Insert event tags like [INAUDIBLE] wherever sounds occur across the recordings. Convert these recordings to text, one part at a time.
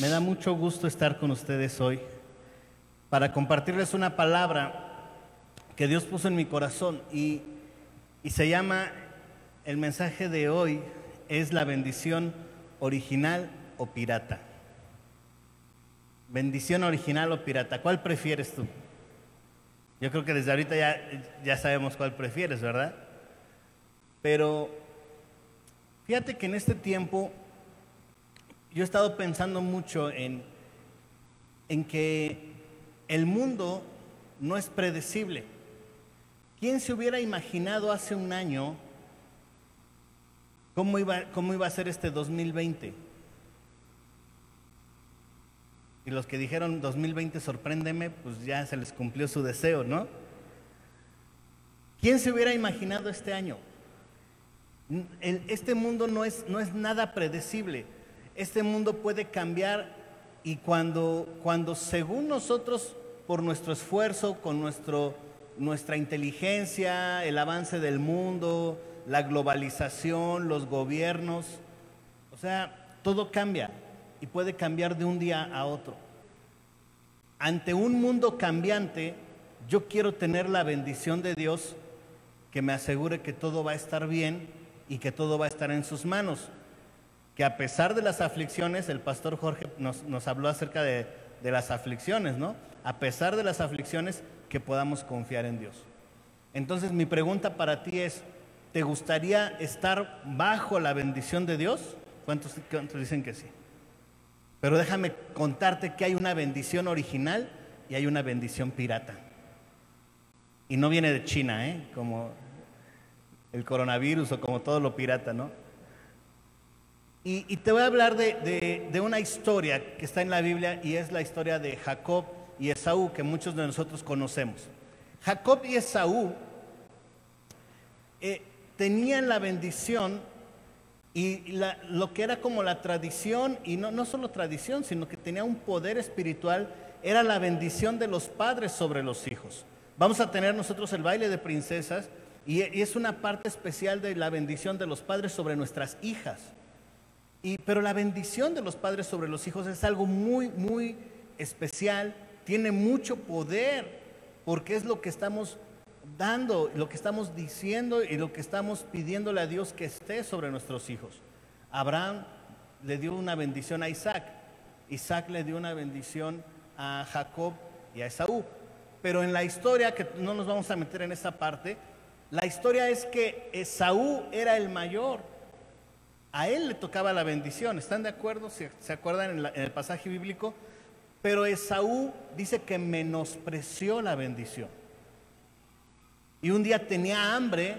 me da mucho gusto estar con ustedes hoy para compartirles una palabra que Dios puso en mi corazón y, y se llama, el mensaje de hoy es la bendición original o pirata. Bendición original o pirata. ¿Cuál prefieres tú? Yo creo que desde ahorita ya, ya sabemos cuál prefieres, ¿verdad? Pero fíjate que en este tiempo yo he estado pensando mucho en, en que el mundo no es predecible. ¿Quién se hubiera imaginado hace un año cómo iba, cómo iba a ser este 2020? Y los que dijeron 2020 sorpréndeme, pues ya se les cumplió su deseo, ¿no? ¿Quién se hubiera imaginado este año? Este mundo no es, no es nada predecible este mundo puede cambiar y cuando, cuando según nosotros, por nuestro esfuerzo, con nuestro, nuestra inteligencia, el avance del mundo, la globalización, los gobiernos, o sea, todo cambia y puede cambiar de un día a otro. Ante un mundo cambiante, yo quiero tener la bendición de Dios que me asegure que todo va a estar bien y que todo va a estar en sus manos que a pesar de las aflicciones, el pastor Jorge nos, habló acerca de, las aflicciones, ¿no? A pesar de las aflicciones, que podamos confiar en Dios. Entonces mi pregunta para ti es, ¿te gustaría estar bajo la bendición de Dios? ¿Cuántos, cuántos dicen que sí? Pero déjame contarte que hay una bendición original y hay una bendición pirata. Y no viene de China, ¿eh? Como el coronavirus o como todo lo pirata, ¿no? Y, te voy a hablar de, una historia que está en la Biblia y es la historia de Jacob y Esaú, que muchos de nosotros conocemos. Jacob y Esaú eh, tenían la bendición y lo que era como la tradición, y no solo tradición, sino que tenía un poder espiritual, era la bendición de los padres sobre los hijos. Vamos a tener nosotros el baile de princesas y es una parte especial de la bendición de los padres sobre nuestras hijas pero la bendición de los padres sobre los hijos es algo muy, muy especial, tiene mucho poder, porque es lo que estamos dando, lo que estamos diciendo y lo que estamos pidiéndole a Dios que esté sobre nuestros hijos. Abraham le dio una bendición a Isaac, Isaac le dio una bendición a Jacob y a Esaú. Pero en la historia, que no nos vamos a meter en esa parte, la historia es que Esaú era el mayor a él le tocaba la bendición. ¿Están de acuerdo? ¿Se, acuerdan en, el pasaje bíblico? Pero Esaú dice que menospreció la bendición. Y un día tenía hambre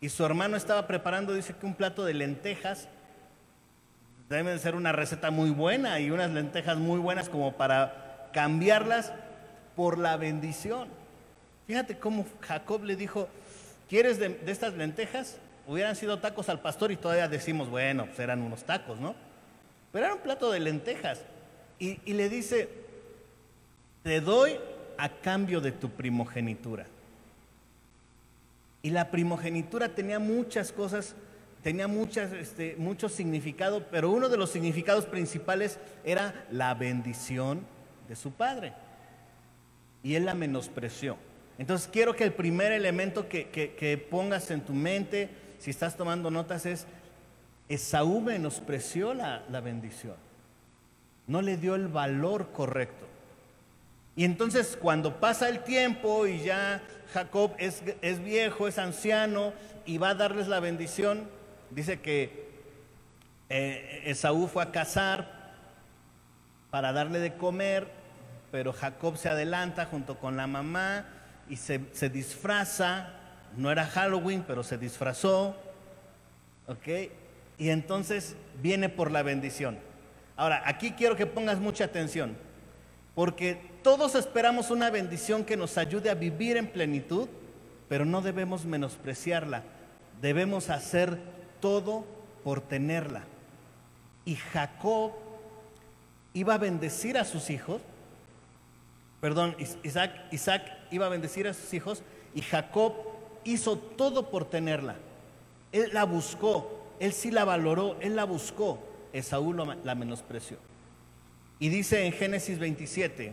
y su hermano estaba preparando, dice que un plato de lentejas. Debe de ser una receta muy buena y unas lentejas muy buenas como para cambiarlas por la bendición. Fíjate cómo Jacob le dijo, ¿quieres de estas lentejas? Hubieran sido tacos al pastor y todavía decimos, bueno, pues eran unos tacos, ¿no? Pero era un plato de lentejas. Y, le dice, te doy a cambio de tu primogenitura. Y la primogenitura tenía muchas cosas, tenía muchas, este, mucho significado, pero uno de los significados principales era la bendición de su padre. Y él la menospreció. Entonces quiero que el primer elemento que, que pongas en tu mente, si estás tomando notas, es Esaú menospreció la, la bendición. No le dio el valor correcto. Y entonces cuando pasa el tiempo y ya Jacob es, es, viejo, es anciano y va a darles la bendición, dice que eh, Esaú fue a cazar para darle de comer, pero Jacob se adelanta junto con la mamá y se, se disfraza no era Halloween, pero se disfrazó, ¿ok? Y entonces viene por la bendición. Ahora, aquí quiero que pongas mucha atención, porque todos esperamos una bendición que nos ayude a vivir en plenitud, pero no debemos menospreciarla, debemos hacer todo por tenerla. Y Jacob iba a bendecir a sus hijos, perdón, Isaac, Isaac iba a bendecir a sus hijos y Jacob hizo todo por tenerla. Él la buscó, él sí la valoró, él la buscó. Esaú la menospreció. Y dice en Génesis 27,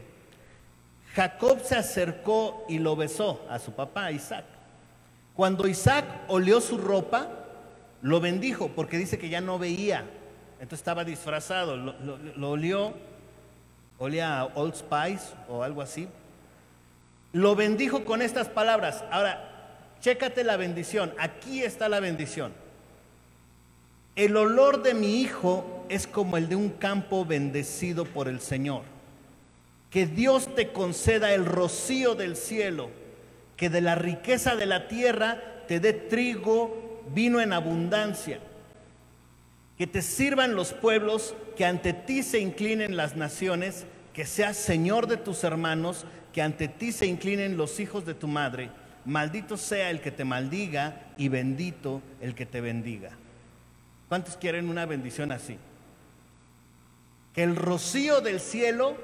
Jacob se acercó y lo besó a su papá Isaac. Cuando Isaac olió su ropa, lo bendijo porque dice que ya no veía. Entonces estaba disfrazado, lo, lo olió, olía a Old Spice o algo así. Lo bendijo con estas palabras. Ahora, chécate la bendición. Aquí está la bendición. El olor de mi hijo es como el de un campo bendecido por el Señor. Que Dios te conceda el rocío del cielo, que de la riqueza de la tierra te dé trigo, vino en abundancia. Que te sirvan los pueblos, que ante ti se inclinen las naciones, que seas Señor de tus hermanos, que ante ti se inclinen los hijos de tu madre. Maldito sea el que te maldiga y bendito el que te bendiga. ¿Cuántos quieren una bendición así? Que el rocío del cielo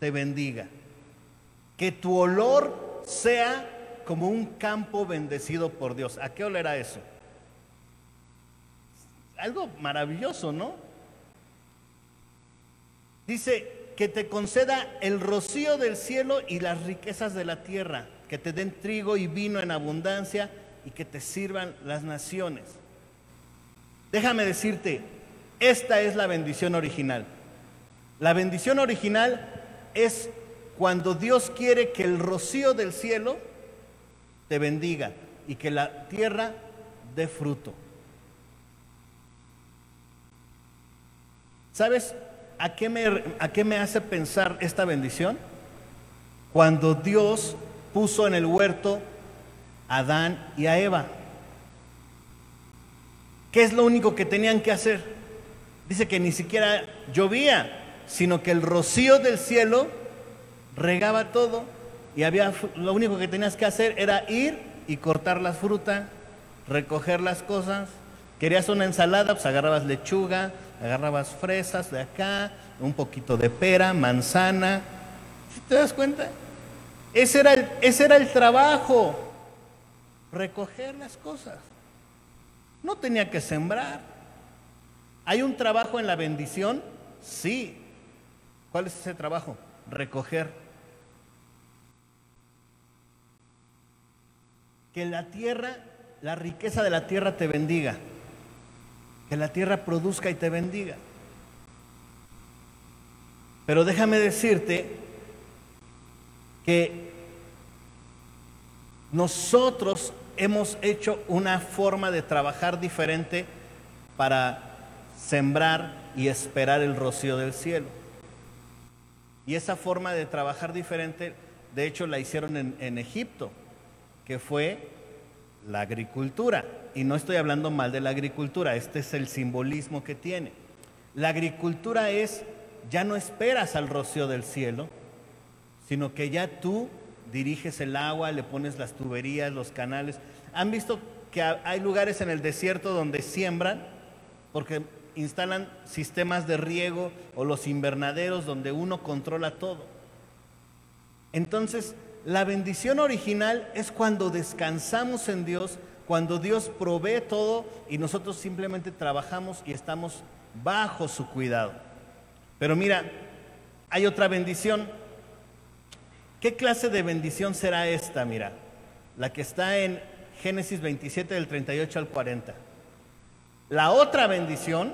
te bendiga. Que tu olor sea como un campo bendecido por Dios. ¿A qué olerá eso? Algo maravilloso, ¿no? Dice que te conceda el rocío del cielo y las riquezas de la tierra, que te den trigo y vino en abundancia y que te sirvan las naciones. Déjame decirte, esta es la bendición original. La bendición original es cuando Dios quiere que el rocío del cielo te bendiga y que la tierra dé fruto. ¿Sabes a qué me, a qué me hace pensar esta bendición? Cuando Dios puso en el huerto a Adán y a Eva. ¿Qué es lo único que tenían que hacer? Dice que ni siquiera llovía, sino que el rocío del cielo regaba todo y había lo único que tenías que hacer era ir y cortar la fruta, recoger las cosas. Querías una ensalada, pues agarrabas lechuga, agarrabas fresas de acá, un poquito de pera, manzana. ¿Te das cuenta? Ese era el, ese era el trabajo, recoger las cosas. No tenía que sembrar. ¿Hay un trabajo en la bendición? Sí. ¿Cuál es ese trabajo? Recoger. Que la tierra, la riqueza de la tierra te bendiga. Que la tierra produzca y te bendiga. Pero déjame decirte que nosotros hemos hecho una forma de trabajar diferente para sembrar y esperar el rocío del cielo. Y esa forma de trabajar diferente, de hecho, la hicieron en, Egipto, que fue la agricultura. Y no estoy hablando mal de la agricultura, este es el simbolismo que tiene. La agricultura es, ya no esperas al rocío del cielo, sino que ya tú diriges el agua, le pones las tuberías, los canales. ¿Han visto que hay lugares en el desierto donde siembran? Porque instalan sistemas de riego o los invernaderos donde uno controla todo. Entonces, la bendición original es cuando descansamos en Dios, cuando Dios provee todo y nosotros simplemente trabajamos y estamos bajo su cuidado. Pero mira, hay otra bendición ¿Qué clase de bendición será esta? Mira, la que está en Génesis 27 del 38 al 40. La otra bendición,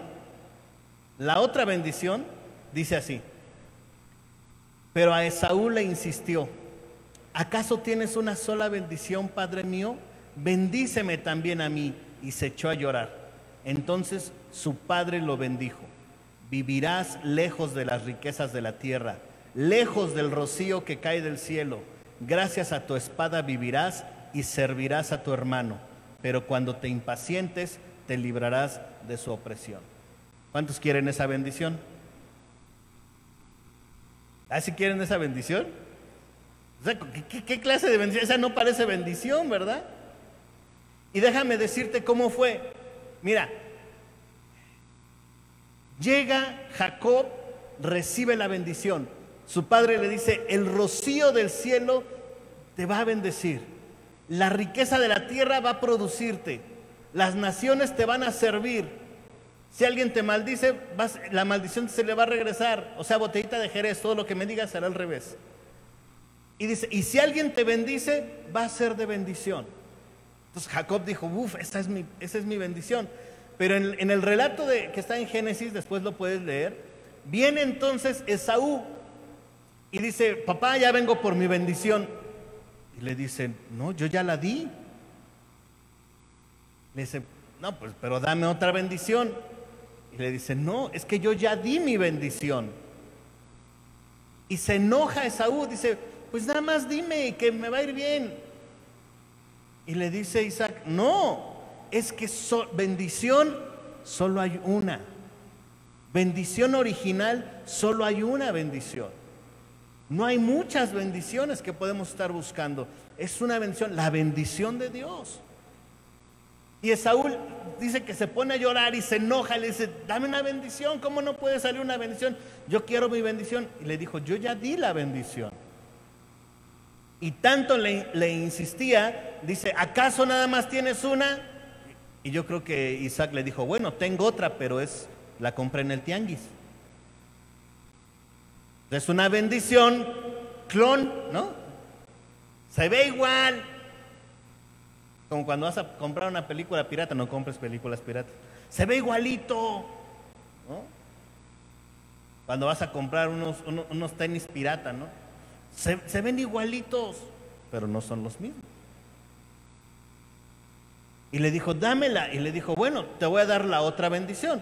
la otra bendición dice así, pero a Esaú le insistió, ¿acaso tienes una sola bendición, Padre mío? Bendíceme también a mí. Y se echó a llorar. Entonces su padre lo bendijo. Vivirás lejos de las riquezas de la tierra lejos del rocío que cae del cielo. Gracias a tu espada vivirás y servirás a tu hermano, pero cuando te impacientes te librarás de su opresión. ¿Cuántos quieren esa bendición? ¿Ah, quieren esa bendición? ¿qué, ¿Qué clase de bendición? Esa no parece bendición, ¿verdad? Y déjame decirte cómo fue. Mira, llega Jacob, recibe la bendición su padre le dice, el rocío del cielo te va a bendecir, la riqueza de la tierra va a producirte, las naciones te van a servir. Si alguien te maldice, la maldición se le va a regresar. O sea, botellita de Jerez, todo lo que me digas será al revés. Y dice, y si alguien te bendice, va a ser de bendición. Entonces Jacob dijo, uff, esa es mi, esa es mi bendición. Pero en, en, el relato de, que está en Génesis, después lo puedes leer, viene entonces Esaú y dice, papá, ya vengo por mi bendición. Y le dicen, no, yo ya la di. Le dice, no, pues, pero dame otra bendición. Y le dice, no, es que yo ya di mi bendición. Y se enoja Esaú, dice, pues nada más dime que me va a ir bien. Y le dice Isaac, no, es que bendición solo hay una. Bendición original, solo hay una bendición. No hay muchas bendiciones que podemos estar buscando. Es una bendición, la bendición de Dios. Y Esaú dice que se pone a llorar y se enoja, le dice, dame una bendición, ¿cómo no puede salir una bendición? Yo quiero mi bendición. Y le dijo, yo ya di la bendición. Y tanto le, le insistía, dice, ¿acaso nada más tienes una? Y yo creo que Isaac le dijo, bueno, tengo otra, pero es, la compré en el tianguis. Es una bendición, clon, ¿no? Se ve igual, como cuando vas a comprar una película pirata, no compres películas piratas. Se ve igualito. Cuando vas a comprar unos, unos, tenis pirata, ¿no? Se, se ven igualitos, pero no son los mismos. Y le dijo, dámela. Y le dijo, bueno, te voy a dar la otra bendición.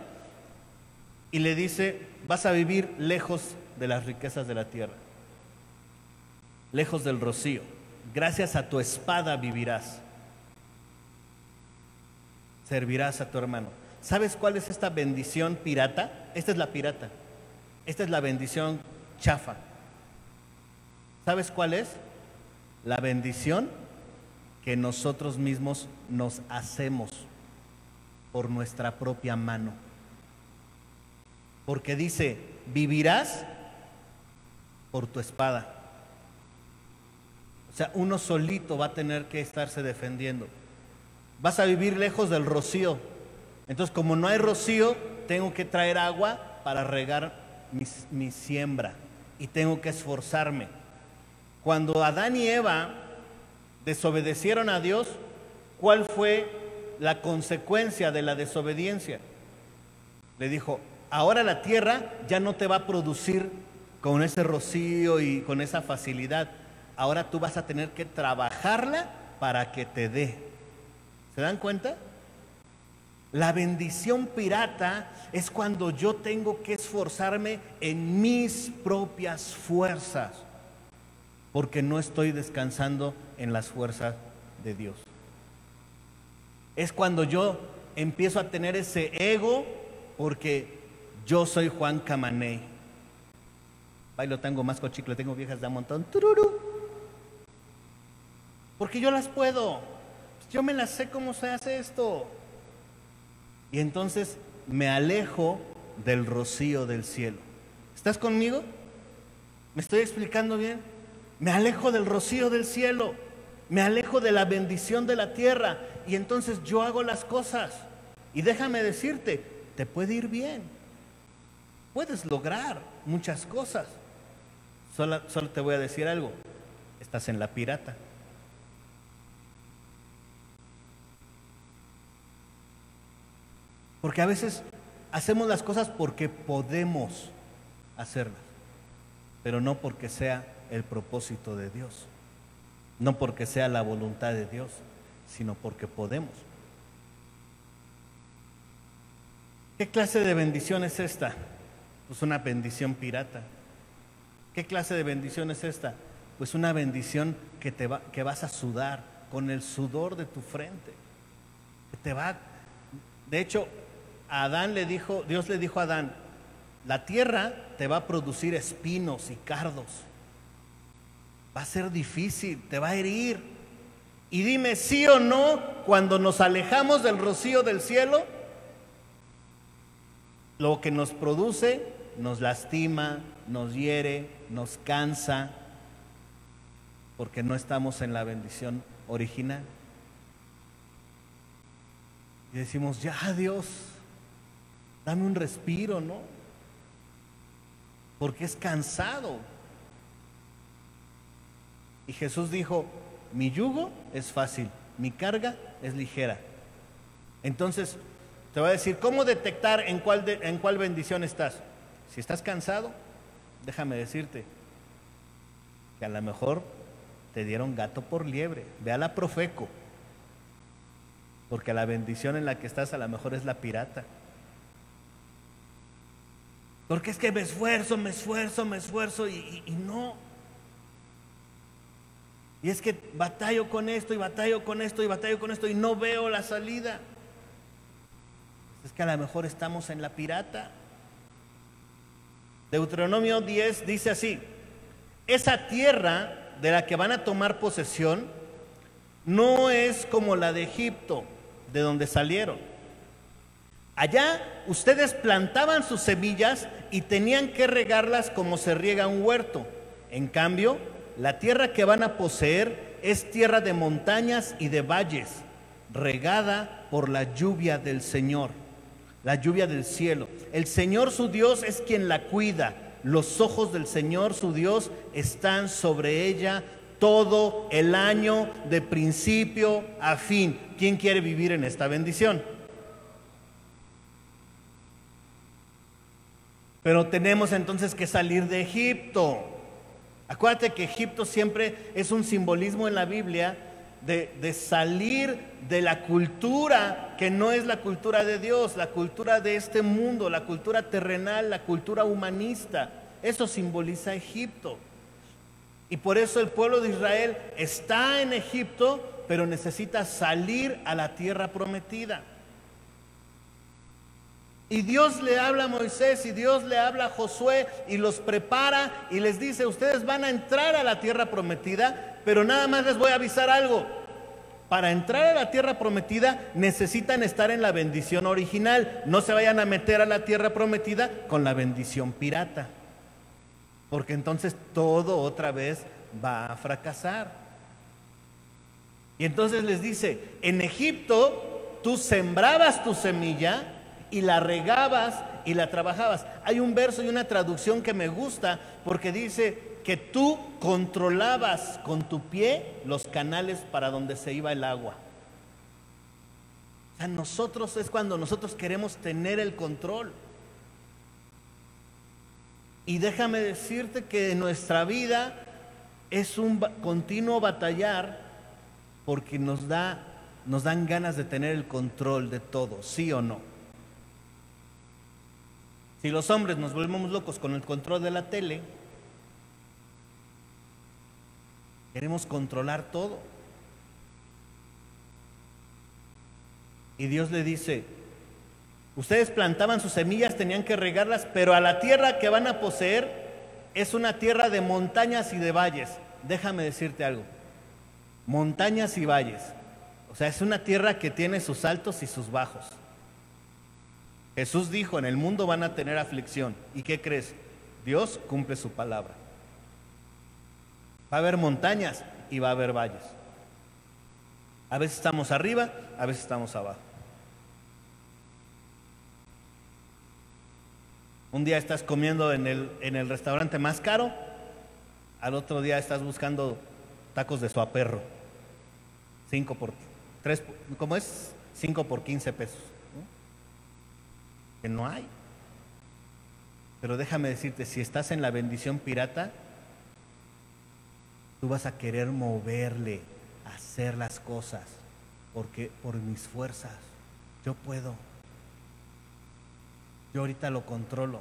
Y le dice, vas a vivir lejos de las riquezas de la tierra, lejos del rocío. Gracias a tu espada vivirás servirás a tu hermano. ¿Sabes cuál es esta bendición pirata? Esta es la pirata. Esta es la bendición chafa. ¿Sabes cuál es? La bendición que nosotros mismos nos hacemos por nuestra propia mano. Porque dice, vivirás por tu espada. O sea, uno solito va a tener que estarse defendiendo vas a vivir lejos del rocío. Entonces, como no hay rocío, tengo que traer agua para regar mi, siembra y tengo que esforzarme. Cuando Adán y Eva desobedecieron a Dios, ¿cuál fue la consecuencia de la desobediencia? Le dijo, ahora la tierra ya no te va a producir con ese rocío y con esa facilidad. Ahora tú vas a tener que trabajarla para que te dé. ¿Se dan cuenta? La bendición pirata es cuando yo tengo que esforzarme en mis propias fuerzas, porque no estoy descansando en las fuerzas de Dios. Es cuando yo empiezo a tener ese ego, porque yo soy Juan Camaney. Bailo tengo más cochicle, tengo viejas de un montón. Porque yo las puedo. Yo me la sé cómo se hace esto. Y entonces me alejo del rocío del cielo. ¿Estás conmigo? ¿Me estoy explicando bien? Me alejo del rocío del cielo. Me alejo de la bendición de la tierra. Y entonces yo hago las cosas. Y déjame decirte, te puede ir bien. Puedes lograr muchas cosas. Solo, te voy a decir algo. Estás en la pirata. Porque a veces hacemos las cosas porque podemos hacerlas, pero no porque sea el propósito de Dios, no porque sea la voluntad de Dios, sino porque podemos. ¿Qué clase de bendición es esta? Pues una bendición pirata. ¿Qué clase de bendición es esta? Pues una bendición que, te va, que vas a sudar con el sudor de tu frente. Te va, de hecho, Adán le dijo, Dios le dijo a Adán, la tierra te va a producir espinos y cardos. Va a ser difícil, te va a herir. Y dime sí o no, cuando nos alejamos del rocío del cielo, lo que nos produce nos lastima, nos hiere, nos cansa, porque no estamos en la bendición original. Y decimos, ya Dios, Dame un respiro, ¿no? Porque es cansado. Y Jesús dijo, mi yugo es fácil, mi carga es ligera. Entonces, te voy a decir, ¿cómo detectar en cuál, en cuál bendición estás? Si estás cansado, déjame decirte que a lo mejor te dieron gato por liebre. Ve a la Profeco, porque la bendición en la que estás a lo mejor es la pirata. Porque es que me esfuerzo, me esfuerzo, me esfuerzo y, y no. Y es que batallo con esto y batallo con esto y batallo con esto y no veo la salida. Es que a lo mejor estamos en la pirata. Deuteronomio 10 dice así, esa tierra de la que van a tomar posesión no es como la de Egipto, de donde salieron. Allá ustedes plantaban sus semillas y tenían que regarlas como se riega un huerto. En cambio, la tierra que van a poseer es tierra de montañas y de valles, regada por la lluvia del Señor, la lluvia del cielo. El Señor su Dios es quien la cuida. Los ojos del Señor su Dios están sobre ella todo el año de principio a fin. ¿Quién quiere vivir en esta bendición? Pero tenemos entonces que salir de Egipto. Acuérdate que Egipto siempre es un simbolismo en la Biblia de, de, salir de la cultura que no es la cultura de Dios, la cultura de este mundo, la cultura terrenal, la cultura humanista. Eso simboliza Egipto. Y por eso el pueblo de Israel está en Egipto, pero necesita salir a la tierra prometida. Y Dios le habla a Moisés y Dios le habla a Josué y los prepara y les dice, ustedes van a entrar a la tierra prometida, pero nada más les voy a avisar algo. Para entrar a la tierra prometida necesitan estar en la bendición original. No se vayan a meter a la tierra prometida con la bendición pirata. Porque entonces todo otra vez va a fracasar. Y entonces les dice, en Egipto tú sembrabas tu semilla y la regabas y la trabajabas. Hay un verso y una traducción que me gusta porque dice que tú controlabas con tu pie los canales para donde se iba el agua. Sea, nosotros es cuando nosotros queremos tener el control. Y déjame decirte que nuestra vida es un continuo batallar porque nos da nos dan ganas de tener el control de todo, sí o no. Si los hombres nos volvemos locos con el control de la tele, queremos controlar todo. Y Dios le dice, ustedes plantaban sus semillas, tenían que regarlas, pero a la tierra que van a poseer es una tierra de montañas y de valles. Déjame decirte algo, montañas y valles. O sea, es una tierra que tiene sus altos y sus bajos. Jesús dijo, en el mundo van a tener aflicción. ¿Y qué crees? Dios cumple su palabra. Va a haber montañas y va a haber valles. A veces estamos arriba, a veces estamos abajo. Un día estás comiendo en el, en el restaurante más caro, al otro día estás buscando tacos de su perro. Cinco por tres, ¿cómo es? Cinco por quince pesos que no hay. Pero déjame decirte, si estás en la bendición pirata, tú vas a querer moverle, hacer las cosas, porque por mis fuerzas, yo puedo. Yo ahorita lo controlo.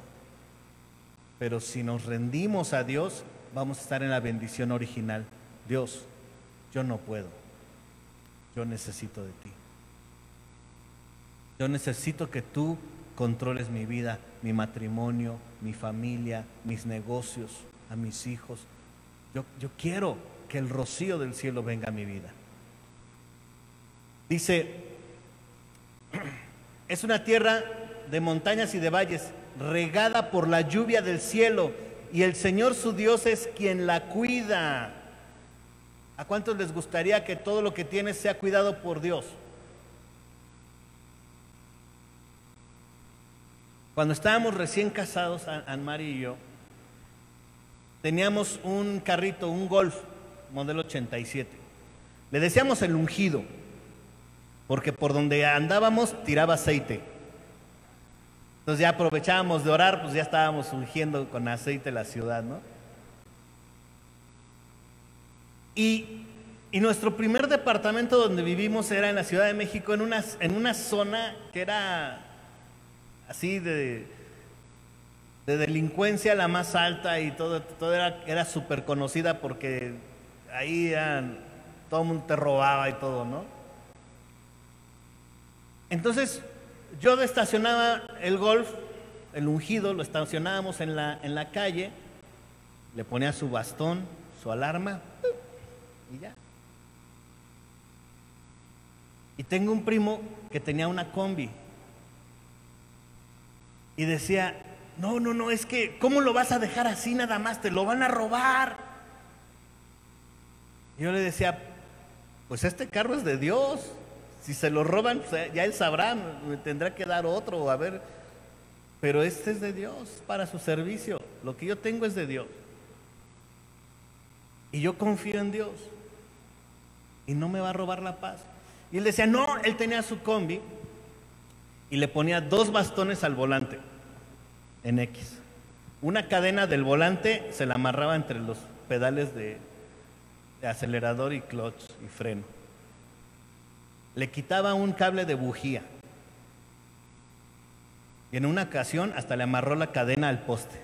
Pero si nos rendimos a Dios, vamos a estar en la bendición original. Dios, yo no puedo. Yo necesito de ti. Yo necesito que tú controles mi vida, mi matrimonio, mi familia, mis negocios, a mis hijos. Yo, yo quiero que el rocío del cielo venga a mi vida. Dice, [CLEARS THROAT] es una tierra de montañas y de valles, regada por la lluvia del cielo, y el Señor su Dios es quien la cuida. ¿A cuántos les gustaría que todo lo que tienes sea cuidado por Dios? Cuando estábamos recién casados, Anmari y yo, teníamos un carrito, un Golf, modelo 87. Le decíamos el ungido, porque por donde andábamos tiraba aceite. Entonces ya aprovechábamos de orar, pues ya estábamos ungiendo con aceite la ciudad, ¿no? Y, nuestro primer departamento donde vivimos era en la Ciudad de México, en una, en una zona que era así de, de delincuencia la más alta y todo, todo era, era súper conocida porque ahí todo el mundo te robaba y todo, ¿no? Entonces yo estacionaba el golf, el ungido, lo estacionábamos en la, en la calle, le ponía su bastón, su alarma, y ya. Y tengo un primo que tenía una combi. Y decía, no, no, no, es que, ¿cómo lo vas a dejar así nada más? Te lo van a robar. Yo le decía, pues este carro es de Dios. Si se lo roban, pues, ya él sabrá, me tendrá que dar otro, a ver. Pero este es de Dios, para su servicio. Lo que yo tengo es de Dios. Y yo confío en Dios y no me va a robar la paz. Y él decía, no, él tenía su combi y le ponía dos bastones al volante en X. Una cadena del volante se la amarraba entre los pedales de, acelerador y clutch y freno. Le quitaba un cable de bujía. Y en una ocasión hasta le amarró la cadena al poste.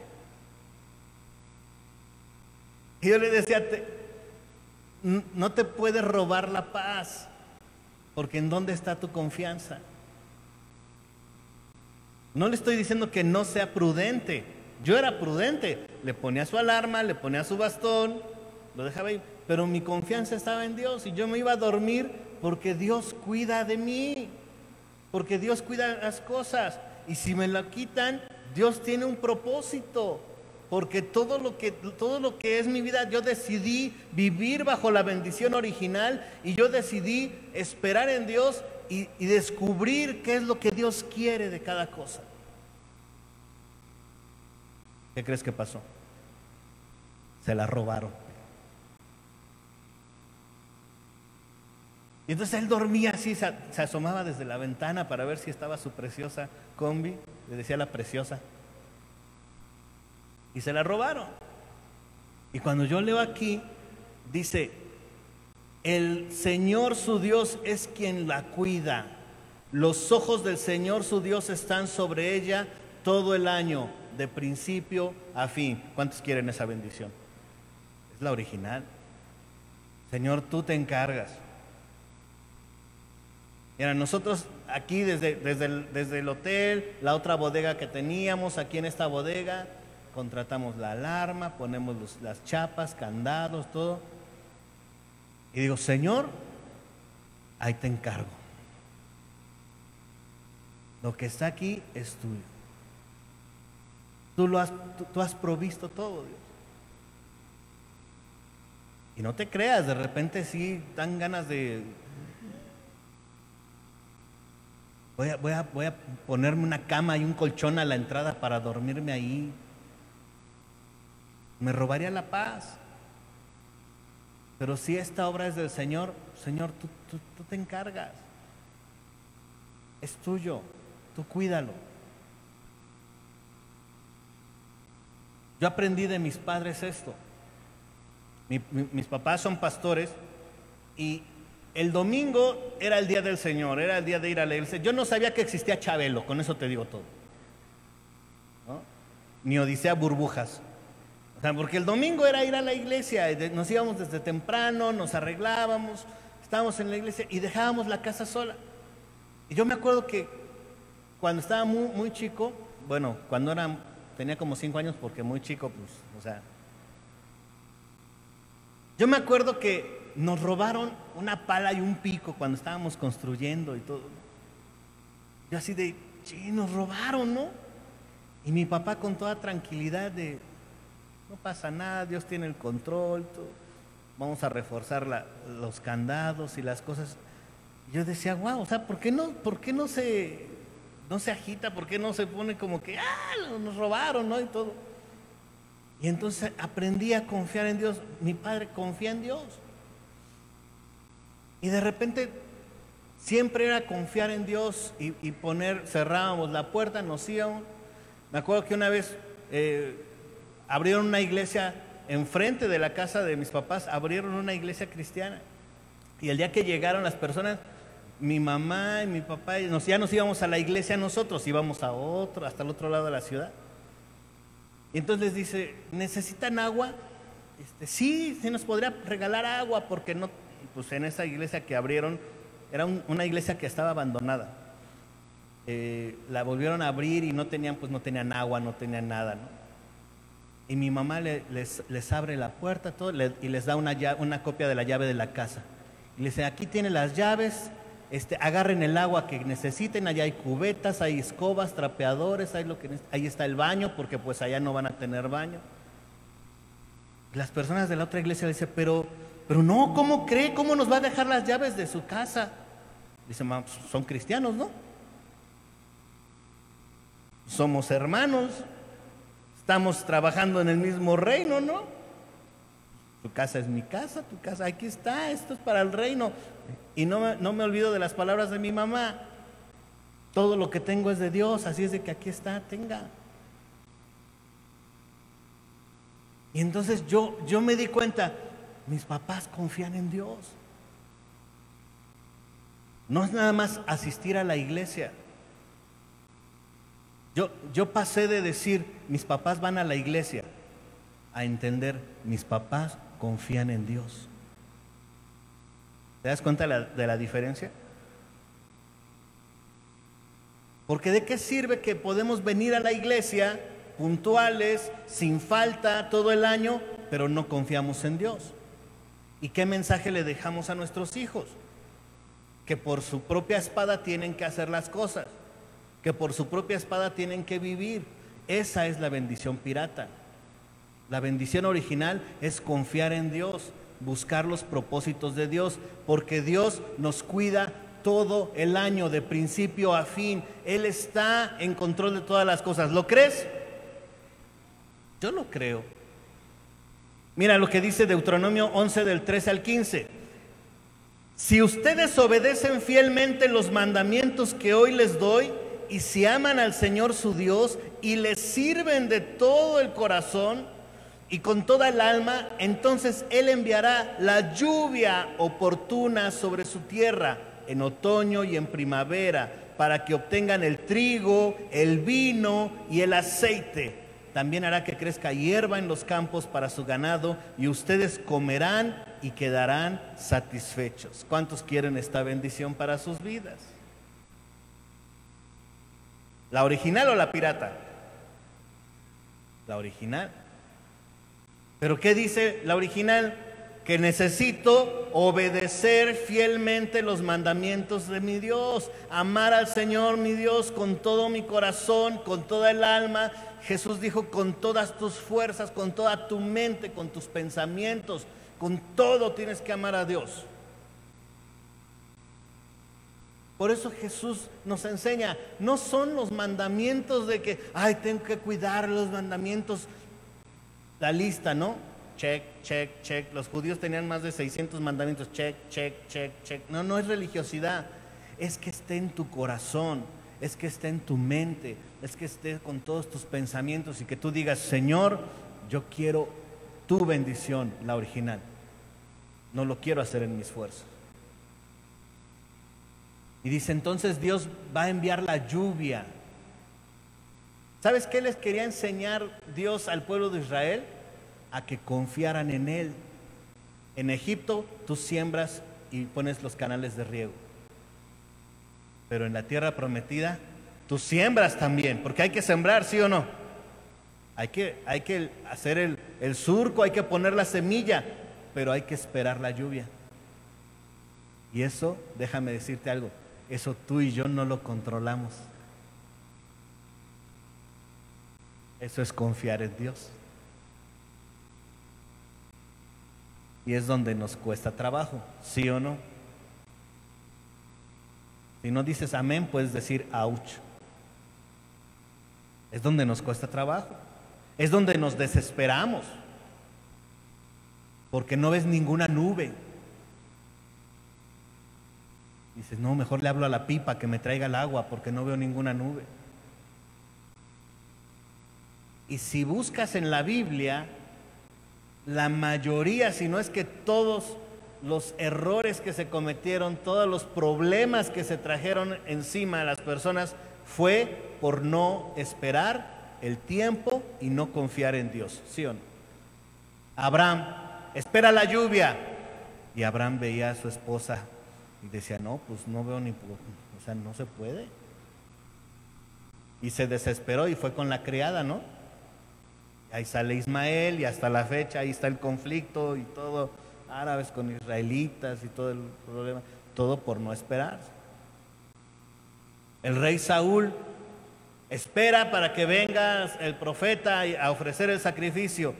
Y yo le decía, no te puede robar la paz, porque ¿en dónde está tu confianza? No le estoy diciendo que no sea prudente. Yo era prudente. Le ponía su alarma, le ponía su bastón, lo dejaba ahí. Pero mi confianza estaba en Dios y yo me iba a dormir porque Dios cuida de mí. Porque Dios cuida las cosas. Y si me la quitan, Dios tiene un propósito porque todo lo que todo lo que es mi vida yo decidí vivir bajo la bendición original y yo decidí esperar en Dios y, descubrir qué es lo que Dios quiere de cada cosa. ¿Qué crees que pasó? Se la robaron. Y entonces él dormía así, se asomaba desde la ventana para ver si estaba su preciosa combi, le decía la preciosa, y se la robaron. Y cuando yo leo aquí, dice, el Señor su Dios es quien la cuida. Los ojos del Señor su Dios están sobre ella todo el año, de principio a fin. ¿Cuántos quieren esa bendición? Es la original. Señor, tú te encargas. Mira, nosotros aquí desde, desde, el, desde el hotel, la otra bodega que teníamos, aquí en esta bodega, contratamos la alarma, ponemos las chapas, candados, todo. Y digo, Señor, ahí te encargo. Lo que está aquí es tuyo. Tú, lo has, tú, has provisto todo, Dios. Y no te creas, de repente sí dan ganas de... Voy a, voy, a, voy a ponerme una cama y un colchón a la entrada para dormirme ahí me robaría la paz. Pero si esta obra es del Señor, Señor, tú, tú, te encargas. Es tuyo, tú cuídalo. Yo aprendí de mis padres esto. mis papás son pastores y el domingo era el día del Señor, era el día de ir a leerse. Yo no sabía que existía Chabelo, con eso te digo todo. Ni Odisea Burbujas porque el domingo era ir a la iglesia, nos íbamos desde temprano, nos arreglábamos, estábamos en la iglesia y dejábamos la casa sola. Y yo me acuerdo que cuando estaba muy, muy chico, bueno, cuando era, tenía como cinco años porque muy chico, pues, o sea, yo me acuerdo que nos robaron una pala y un pico cuando estábamos construyendo y todo. Yo así de, sí, nos robaron, ¿no? Y mi papá con toda tranquilidad de, no pasa nada, Dios tiene el control, vamos a reforzar los candados y las cosas. Yo decía, wow, o sea, ¿por qué no, por qué no se no se agita? ¿Por qué no se pone como que, ah, nos robaron, ¿no? Y todo. Y entonces aprendí a confiar en Dios. Mi padre confía en Dios. Y de repente siempre era confiar en Dios y, poner, cerrábamos la puerta, nos íbamos. Me acuerdo que una vez eh, abrieron una iglesia enfrente de la casa de mis papás, abrieron una iglesia cristiana. Y el día que llegaron las personas, mi mamá y mi papá, ya nos íbamos a la iglesia nosotros, íbamos a otro, hasta el otro lado de la ciudad. Y entonces les dice, ¿necesitan agua? Este, sí, sí nos podría regalar agua porque no, pues en esa iglesia que abrieron, era una iglesia que estaba abandonada. Eh, la volvieron a abrir y no tenían, pues no tenían agua, no tenían nada, ¿no? Y mi mamá les, les, abre la puerta todo, y les da una, una copia de la llave de la casa. Y le dice, aquí tiene las llaves, este, agarren el agua que necesiten, allá hay cubetas, hay escobas, trapeadores, hay lo que, ahí está el baño, porque pues allá no van a tener baño. Las personas de la otra iglesia le dicen, pero, pero no, ¿cómo cree? ¿Cómo nos va a dejar las llaves de su casa? Dice, pues, son cristianos, ¿no? Somos hermanos, estamos trabajando en el mismo reino, ¿no? Tu casa es mi casa, tu casa, aquí está, esto es para el reino. Y no me, no me olvido de las palabras de mi mamá. Todo lo que tengo es de Dios, así es de que aquí está, tenga. Y entonces yo, yo me di cuenta, mis papás confían en Dios. No es nada más asistir a la iglesia. Yo, yo pasé de decir, mis papás van a la iglesia, a entender, mis papás confían en Dios. ¿Te das cuenta de la, diferencia? Porque de qué sirve que podemos venir a la iglesia puntuales, sin falta, todo el año, pero no confiamos en Dios. ¿Y qué mensaje le dejamos a nuestros hijos? Que por su propia espada tienen que hacer las cosas, que por su propia espada tienen que vivir. Esa es la bendición pirata. La bendición original es confiar en Dios, buscar los propósitos de Dios, porque Dios nos cuida todo el año, de principio a fin. Él está en control de todas las cosas. ¿Lo crees? Yo lo creo. Mira lo que dice Deuteronomio 11 del 13 al 15. Si ustedes obedecen fielmente los mandamientos que hoy les doy, y si aman al Señor su Dios y le sirven de todo el corazón, y con toda el alma, entonces Él enviará la lluvia oportuna sobre su tierra en otoño y en primavera, para que obtengan el trigo, el vino y el aceite. También hará que crezca hierba en los campos para su ganado y ustedes comerán y quedarán satisfechos. ¿Cuántos quieren esta bendición para sus vidas? ¿La original o la pirata? La original. Pero ¿qué dice la original? Que necesito obedecer fielmente los mandamientos de mi Dios, amar al Señor mi Dios con todo mi corazón, con toda el alma. Jesús dijo con todas tus fuerzas, con toda tu mente, con tus pensamientos, con todo tienes que amar a Dios. Por eso Jesús nos enseña, no son los mandamientos de que, ay, tengo que cuidar los mandamientos la lista, ¿no? Check, check, check. Los judíos tenían más de 600 mandamientos. Check, check, check, check. No, no es religiosidad. Es que esté en tu corazón. Es que esté en tu mente. Es que esté con todos tus pensamientos y que tú digas, Señor, yo quiero tu bendición, la original. No lo quiero hacer en mi esfuerzo. Y dice, entonces Dios va a enviar la lluvia ¿Sabes qué les quería enseñar Dios al pueblo de Israel? A que confiaran en Él. En Egipto tú siembras y pones los canales de riego. Pero en la tierra prometida tú siembras también, porque hay que sembrar, ¿sí o no? Hay que, hay que hacer el, el surco, hay que poner la semilla, pero hay que esperar la lluvia. Y eso, déjame decirte algo, eso tú y yo no lo controlamos. Eso es confiar en Dios. Y es donde nos cuesta trabajo, ¿sí o no? Si no dices amén, puedes decir ouch. Es donde nos cuesta trabajo. Es donde nos desesperamos. Porque no ves ninguna nube. Dices, no, mejor le hablo a la pipa que me traiga el agua porque no veo ninguna nube. Y si buscas en la Biblia, la mayoría, si no es que todos los errores que se cometieron, todos los problemas que se trajeron encima a las personas, fue por no esperar el tiempo y no confiar en Dios. ¿Sí o no? Abraham, espera la lluvia. Y Abraham veía a su esposa decía, no, pues no veo ni, o sea, no se puede. Y se desesperó y fue con la criada, ¿no? Ahí sale Ismael y hasta la fecha ahí está el conflicto y todo, árabes con israelitas y todo el problema, todo por no esperar. El rey Saúl espera para que venga el profeta a ofrecer el sacrificio.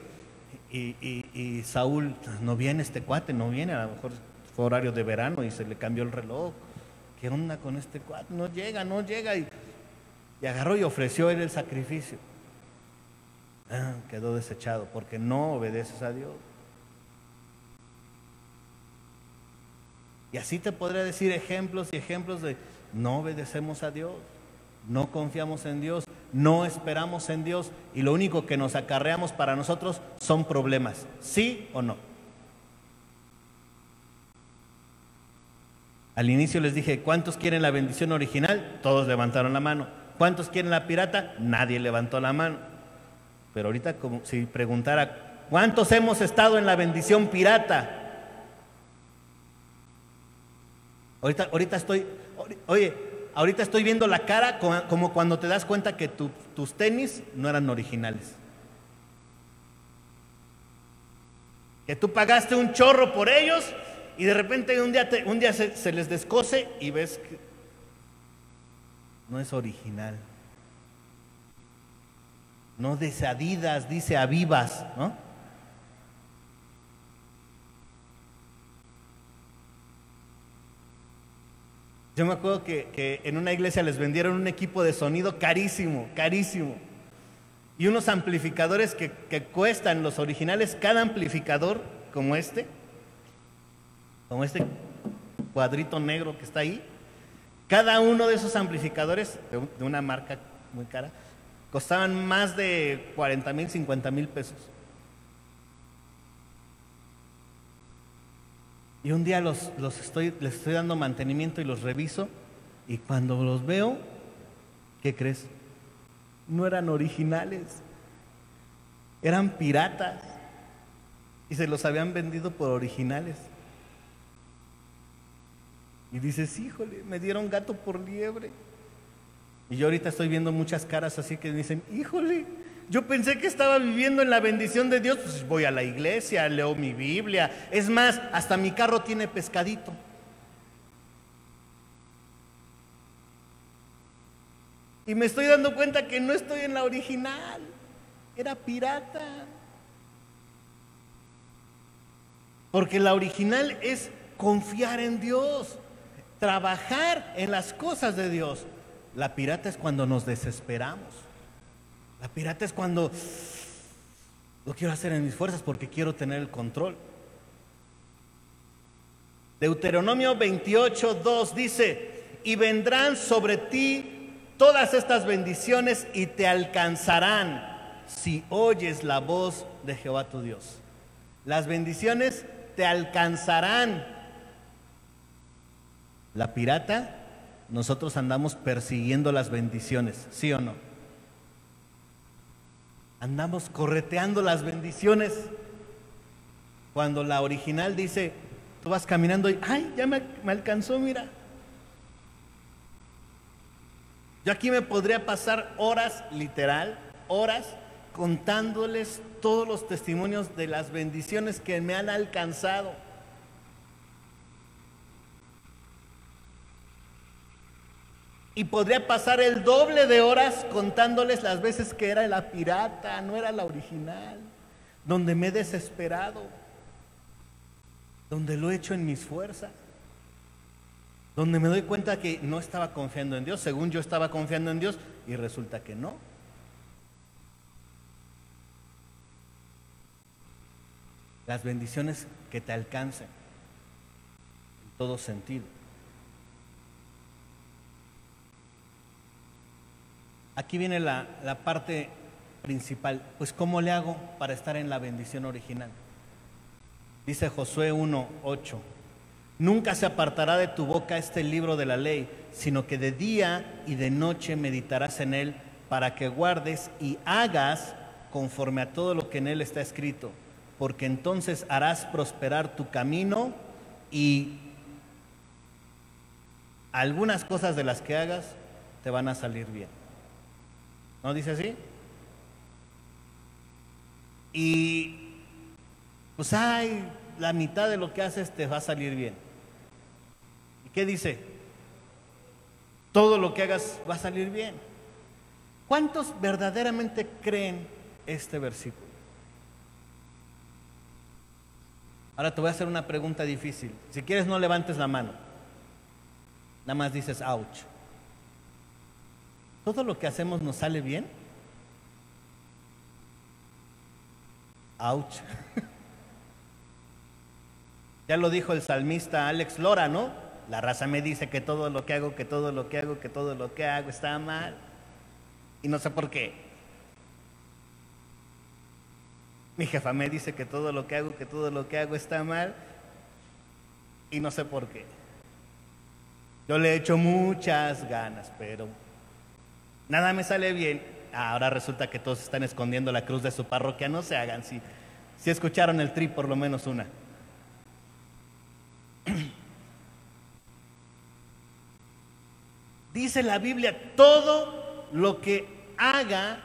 Y, Saúl, no viene este cuate, no viene, a lo mejor horario de verano y se le cambió el reloj. ¿Qué onda con este cuate? No llega, no llega. Y, y agarró y ofreció él el sacrificio. Ah, quedó desechado porque no obedeces a Dios. Y así te podría decir ejemplos y ejemplos de no obedecemos a Dios, no confiamos en Dios, no esperamos en Dios y lo único que nos acarreamos para nosotros son problemas, ¿sí o no? Al inicio les dije, ¿cuántos quieren la bendición original? Todos levantaron la mano. ¿Cuántos quieren la pirata? Nadie levantó la mano. Pero ahorita como si preguntara, ¿cuántos hemos estado en la bendición pirata? Ahorita, ahorita estoy, oye, ahorita estoy viendo la cara como, cuando te das cuenta que tus tenis no eran originales. Que tú pagaste un chorro por ellos y de repente un día, un día se, les descose y ves que no es original. No dice Adidas, dice Avivas, ¿no? Yo me acuerdo que, en una iglesia les vendieron un equipo de sonido carísimo, carísimo. Y unos amplificadores que cuestan los originales, cada amplificador como este, como este cuadrito negro que está ahí, cada uno de esos amplificadores de una marca muy cara, costaban más de 40 mil, 50 mil pesos. Y un día los, los estoy, les estoy dando mantenimiento y los reviso. Y cuando los veo, ¿qué crees? No eran originales, eran piratas. Y se los habían vendido por originales. Y dices, híjole, me dieron gato por liebre. Y yo ahorita estoy viendo muchas caras así que dicen, híjole, yo pensé que estaba viviendo en la bendición de Dios, pues voy a la iglesia, leo mi Biblia. Es más, hasta mi carro tiene pescadito. Y me estoy dando cuenta que no estoy en la original, era pirata. Porque la original es confiar en Dios, trabajar en las cosas de Dios. La pirata es cuando nos desesperamos. La pirata es cuando lo quiero hacer en mis fuerzas porque quiero tener el control. Deuteronomio 28, 2 dice, y vendrán sobre ti todas estas bendiciones y te alcanzarán si oyes la voz de Jehová tu Dios. Las bendiciones te alcanzarán. La pirata nosotros andamos persiguiendo las bendiciones, ¿sí o no? Andamos correteando las bendiciones. Cuando la original dice, tú vas caminando y, ay, ya me, me alcanzó, mira. Yo aquí me podría pasar horas, literal, horas, contándoles todos los testimonios de las bendiciones que me han alcanzado. Y podría pasar el doble de horas contándoles las veces que era la pirata, no era la original, donde me he desesperado, donde lo he hecho en mis fuerzas, donde me doy cuenta que no estaba confiando en Dios, según yo estaba confiando en Dios, y resulta que no. Las bendiciones que te alcancen en todo sentido. Aquí viene la, parte principal. Pues ¿cómo le hago para estar en la bendición original? Dice Josué 1.8. Nunca se apartará de tu boca este libro de la ley, sino que de día y de noche meditarás en él para que guardes y hagas conforme a todo lo que en él está escrito, porque entonces harás prosperar tu camino y algunas cosas de las que hagas te van a salir bien. ¿No dice así? Y pues hay la mitad de lo que haces te va a salir bien. ¿Y qué dice? Todo lo que hagas va a salir bien. ¿Cuántos verdaderamente creen este versículo? Ahora te voy a hacer una pregunta difícil. Si quieres no levantes la mano. Nada más dices, ouch. ¿Todo lo que hacemos nos sale bien? Ouch. [LAUGHS] ya lo dijo el salmista Alex Lora, ¿no? La raza me dice que todo lo que hago, que todo lo que hago, que todo lo que hago está mal. Y no sé por qué. Mi jefa me dice que todo lo que hago, que todo lo que hago está mal. Y no sé por qué. Yo le he hecho muchas ganas, pero nada me sale bien. Ahora resulta que todos están escondiendo la cruz de su parroquia. No se hagan, si, si escucharon el tri, por lo menos una. [CLEARS THROAT] Dice la Biblia, todo lo que haga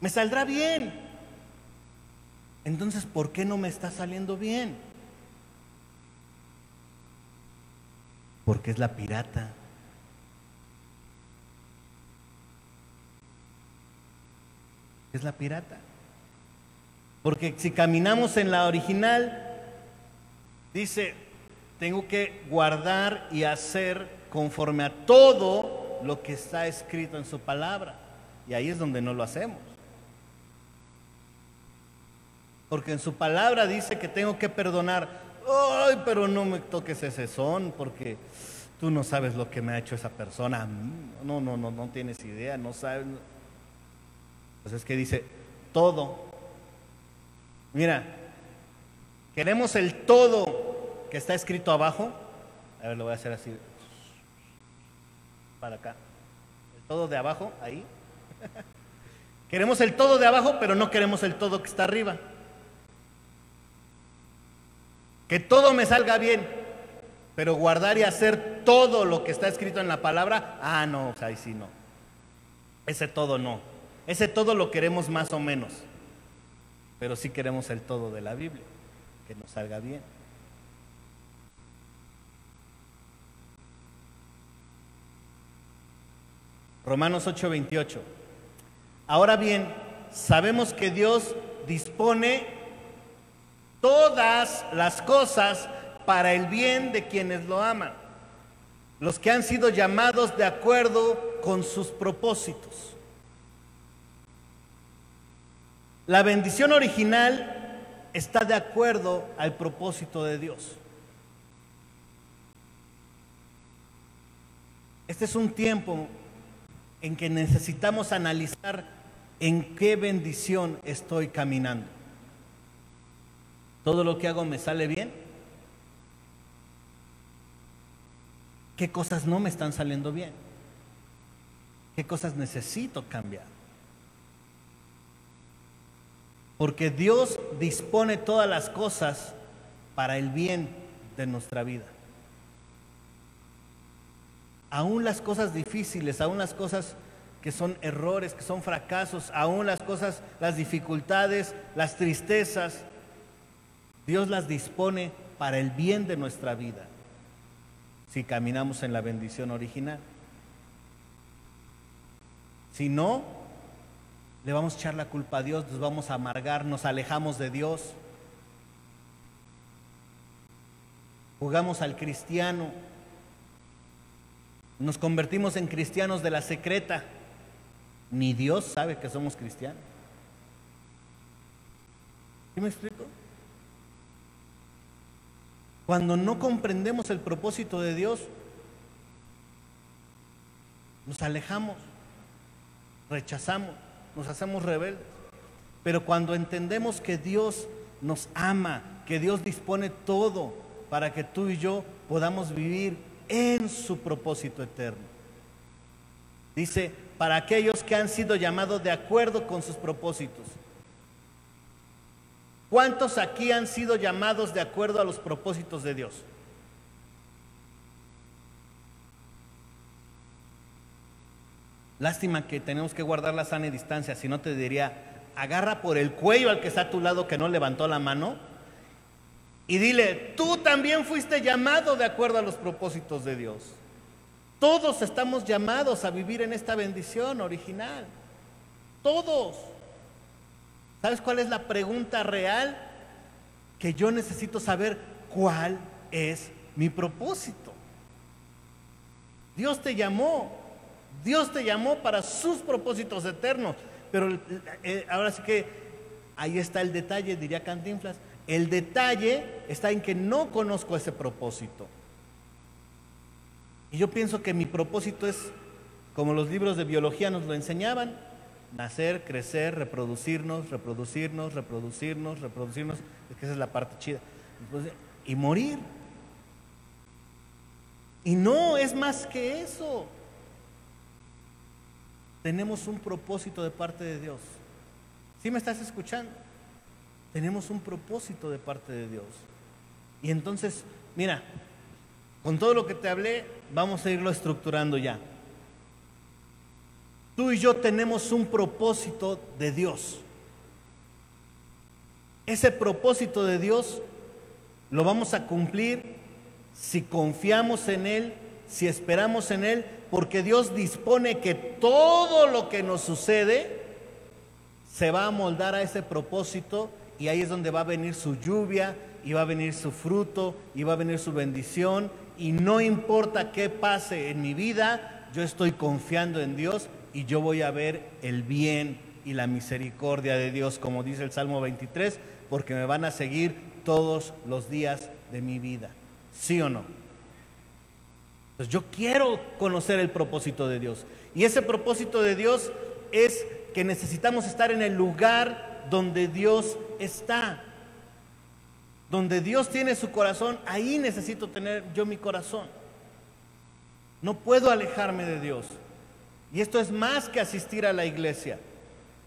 me saldrá bien. Entonces, ¿por qué no me está saliendo bien? Porque es la pirata. Es la pirata. Porque si caminamos en la original, dice, tengo que guardar y hacer conforme a todo lo que está escrito en su palabra. Y ahí es donde no lo hacemos. Porque en su palabra dice que tengo que perdonar. Ay, pero no me toques ese son porque tú no sabes lo que me ha hecho esa persona. No, no, no, no tienes idea, no sabes. Pues es que dice todo. Mira, queremos el todo que está escrito abajo. A ver, lo voy a hacer así. Para acá. El todo de abajo, ahí. [LAUGHS] queremos el todo de abajo, pero no queremos el todo que está arriba. Que todo me salga bien, pero guardar y hacer todo lo que está escrito en la palabra, ah, no, ahí sí no. Ese todo no. Ese todo lo queremos más o menos, pero sí queremos el todo de la Biblia, que nos salga bien. Romanos 8:28. Ahora bien, sabemos que Dios dispone todas las cosas para el bien de quienes lo aman, los que han sido llamados de acuerdo con sus propósitos. La bendición original está de acuerdo al propósito de Dios. Este es un tiempo en que necesitamos analizar en qué bendición estoy caminando. ¿Todo lo que hago me sale bien? ¿Qué cosas no me están saliendo bien? ¿Qué cosas necesito cambiar? Porque Dios dispone todas las cosas para el bien de nuestra vida aún las cosas difíciles, aún las cosas que son errores, que son fracasos, aún las cosas, las dificultades, las tristezas, Dios las dispone para el bien de nuestra vida, si caminamos en la bendición original. Si no, le vamos a echar la culpa a Dios, nos vamos a amargar, nos alejamos de Dios. Jugamos al cristiano, nos convertimos en cristianos de la secreta. Ni Dios sabe que somos cristianos. ¿Sí me explico? Cuando no comprendemos el propósito de Dios, nos alejamos, rechazamos, nos hacemos rebeldes. Pero cuando entendemos que Dios nos ama, que Dios dispone todo para que tú y yo podamos vivir en su propósito eterno. Dice, para aquellos que han sido llamados de acuerdo con sus propósitos. ¿Cuántos aquí han sido llamados de acuerdo a los propósitos de Dios? Lástima que tenemos que guardar la sana distancia, si no te diría, agarra por el cuello al que está a tu lado que no levantó la mano y dile, tú también fuiste llamado de acuerdo a los propósitos de Dios. Todos estamos llamados a vivir en esta bendición original. Todos. ¿Sabes cuál es la pregunta real? Que yo necesito saber cuál es mi propósito. Dios te llamó. Dios te llamó para sus propósitos eternos. Pero eh, ahora sí que ahí está el detalle, diría Cantinflas. El detalle está en que no conozco ese propósito. Y yo pienso que mi propósito es, como los libros de biología nos lo enseñaban, nacer, crecer, reproducirnos, reproducirnos, reproducirnos, reproducirnos, es que esa es la parte chida, y morir. Y no es más que eso. Tenemos un propósito de parte de Dios. ¿Sí me estás escuchando? Tenemos un propósito de parte de Dios. Y entonces, mira, con todo lo que te hablé, vamos a irlo estructurando ya. Tú y yo tenemos un propósito de Dios. Ese propósito de Dios lo vamos a cumplir si confiamos en Él, si esperamos en Él, porque Dios dispone que todo lo que nos sucede se va a moldar a ese propósito y ahí es donde va a venir su lluvia y va a venir su fruto y va a venir su bendición y no importa qué pase en mi vida, yo estoy confiando en Dios y yo voy a ver el bien y la misericordia de Dios, como dice el Salmo 23, porque me van a seguir todos los días de mi vida. ¿Sí o no? Yo quiero conocer el propósito de Dios. Y ese propósito de Dios es que necesitamos estar en el lugar donde Dios está. Donde Dios tiene su corazón, ahí necesito tener yo mi corazón. No puedo alejarme de Dios. Y esto es más que asistir a la iglesia.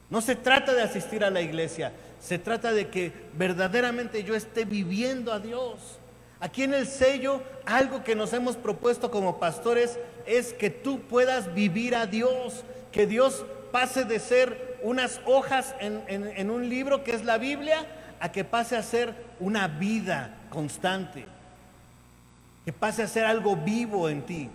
No se trata de asistir a la iglesia, se trata de que verdaderamente yo esté viviendo a Dios. Aquí en el sello, algo que nos hemos propuesto como pastores es que tú puedas vivir a Dios, que Dios pase de ser unas hojas en, un libro que es la Biblia a que pase a ser una vida constante, que pase a ser algo vivo en ti.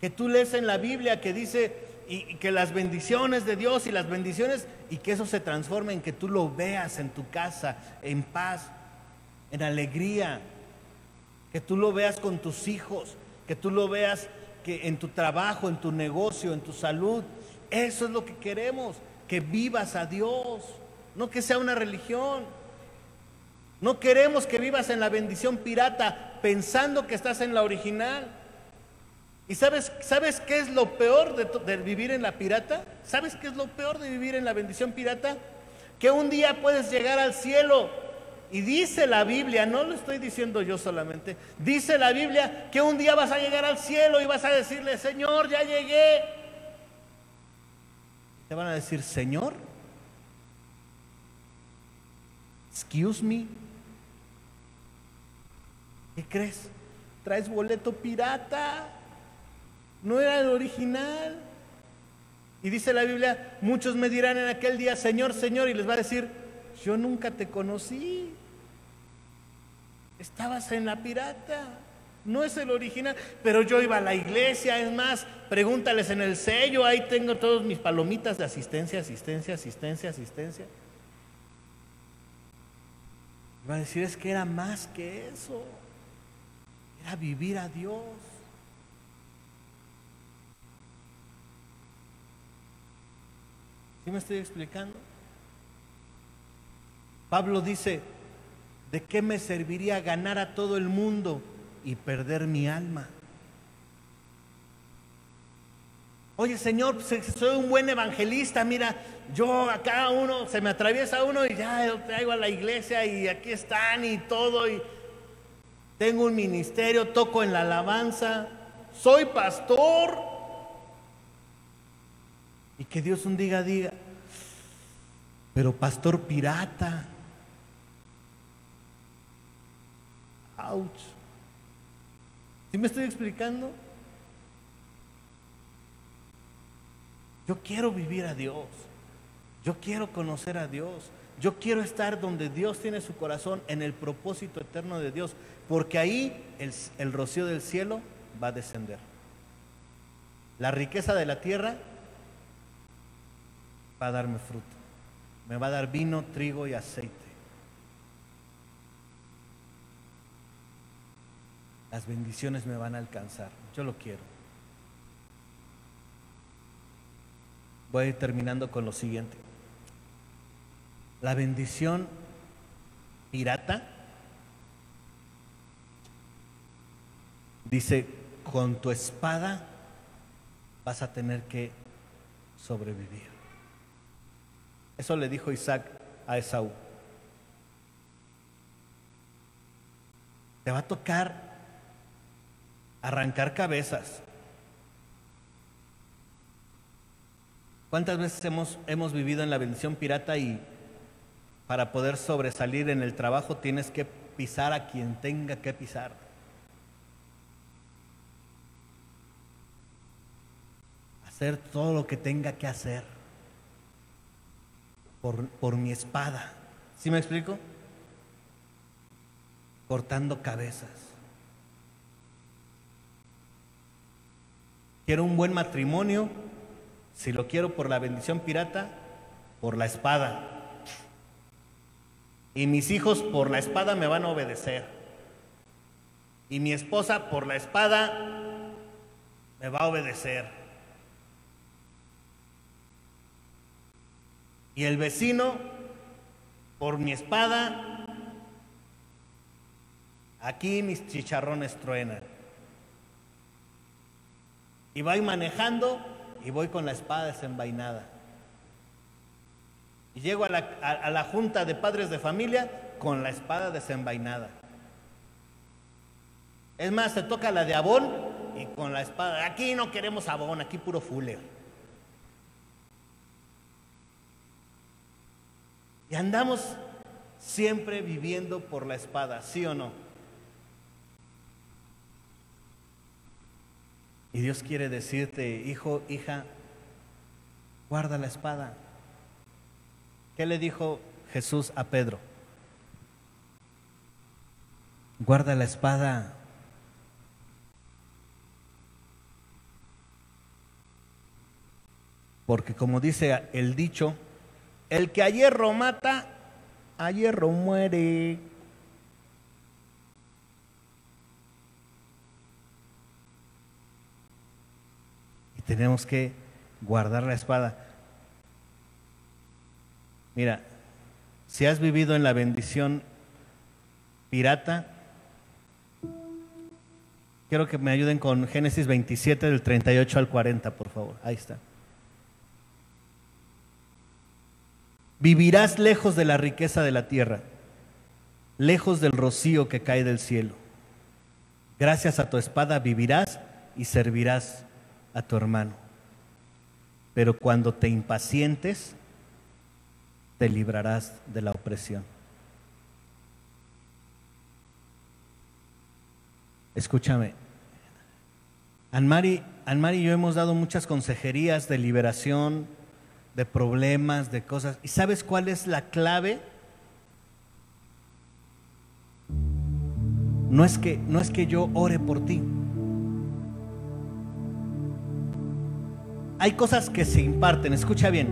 Que tú lees en la Biblia que dice y, que las bendiciones de Dios y las bendiciones y que eso se transforme en que tú lo veas en tu casa, en paz, en alegría, que tú lo veas con tus hijos, que tú lo veas que en tu trabajo, en tu negocio, en tu salud, eso es lo que queremos, que vivas a Dios, no que sea una religión. No queremos que vivas en la bendición pirata pensando que estás en la original. ¿Y sabes, sabes qué es lo peor de, de, vivir en la pirata? ¿Sabes qué es lo peor de vivir en la bendición pirata? Que un día puedes llegar al cielo. Y dice la Biblia, no lo estoy diciendo yo solamente, dice la Biblia que un día vas a llegar al cielo y vas a decirle, Señor, ya llegué, te van a decir, Señor, excuse me, ¿qué crees? Traes boleto pirata, no era el original. Y dice la Biblia, muchos me dirán en aquel día, Señor, Señor, y les va a decir, yo nunca te conocí. Estabas en la pirata. No es el original, pero yo iba a la iglesia, es más, pregúntales en el sello, ahí tengo todos mis palomitas de asistencia, asistencia, asistencia, asistencia. Va a decir, es que era más que eso, era vivir a Dios. ¿Sí me estoy explicando? Pablo dice, ¿de qué me serviría ganar a todo el mundo y perder mi alma? Oye, Señor, soy un buen evangelista, mira, yo acá uno, se me atraviesa uno y ya lo traigo a la iglesia y aquí están y todo, y tengo un ministerio, toco en la alabanza, soy pastor. Y que Dios un día diga, pero pastor pirata. Ouch. ¿Sí me estoy explicando? Yo quiero vivir a Dios. Yo quiero conocer a Dios. Yo quiero estar donde Dios tiene su corazón, en el propósito eterno de Dios. Porque ahí el rocío del cielo va a descender. La riqueza de la tierra va a darme fruto. Me va a dar vino, trigo y aceite. Las bendiciones me van a alcanzar. Yo lo quiero. Voy terminando con lo siguiente. La bendición pirata dice, con tu espada vas a tener que sobrevivir. Eso le dijo Isaac a Esaú. Te va a tocar arrancar cabezas, ¿Cuántas veces hemos, hemos vivido en la bendición pirata y para poder sobresalir en el trabajo tienes que pisar a quien tenga que pisar? Hacer todo lo que tenga que hacer por, por mi espada. ¿Sí me explico? Cortando cabezas. Quiero un buen matrimonio, si lo quiero por la bendición pirata, por la espada. Y mis hijos por la espada me van a obedecer. Y mi esposa por la espada me va a obedecer. Y el vecino por mi espada, aquí mis chicharrones truenan. Y va manejando y voy con la espada desenvainada. Y llego a la, junta de padres de familia con la espada desenvainada. Es más, se toca la de Abón y con la espada. Aquí no queremos Abón, aquí puro Fuller. Y andamos siempre viviendo por la espada, ¿sí o no? Y Dios quiere decirte, hijo, hija, guarda la espada. ¿Qué le dijo Jesús a Pedro? Guarda la espada. Porque como dice el dicho, el que a hierro mata, a hierro muere. Tenemos que guardar la espada. Mira, si has vivido en la bendición pirata, quiero que me ayuden con Génesis 27 del 38 al 40, por favor. Ahí está. Vivirás lejos de la riqueza de la tierra, lejos del rocío que cae del cielo. Gracias a tu espada vivirás y servirás a tu hermano. Pero cuando te impacientes, te librarás de la opresión. Escúchame, Anmari, Anmari y yo hemos dado muchas consejerías de liberación, de problemas, de cosas. ¿Y sabes cuál es la clave? No es que, no es que yo ore por ti. Hay cosas que se imparten, escucha bien,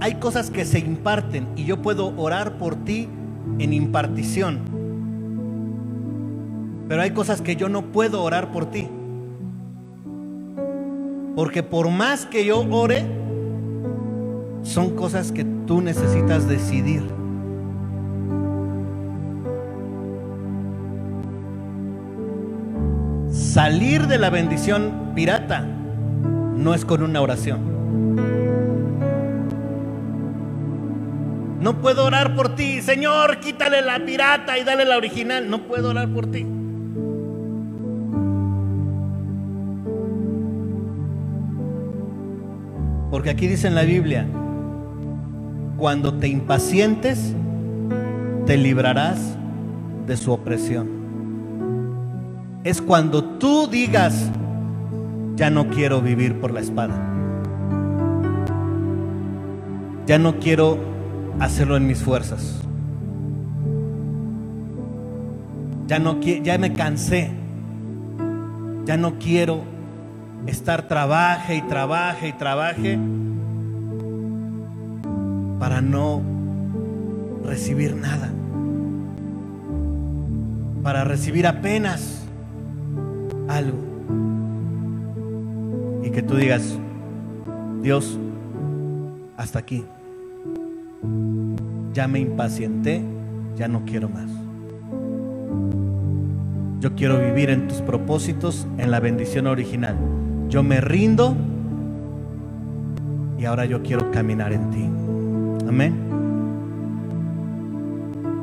hay cosas que se imparten y yo puedo orar por ti en impartición. Pero hay cosas que yo no puedo orar por ti. Porque por más que yo ore, son cosas que tú necesitas decidir. Salir de la bendición pirata no es con una oración. No puedo orar por ti, Señor, quítale la pirata y dale la original. No puedo orar por ti. Porque aquí dice en la Biblia, cuando te impacientes, te librarás de su opresión. Es cuando tú digas, ya no quiero vivir por la espada. Ya no quiero hacerlo en mis fuerzas. Ya no ya me cansé. Ya no quiero estar trabaje y trabaje y trabaje para no recibir nada. Para recibir apenas algo. Que tú digas, Dios, hasta aquí ya me impacienté, ya no quiero más. Yo quiero vivir en tus propósitos, en la bendición original. Yo me rindo y ahora yo quiero caminar en ti. Amén.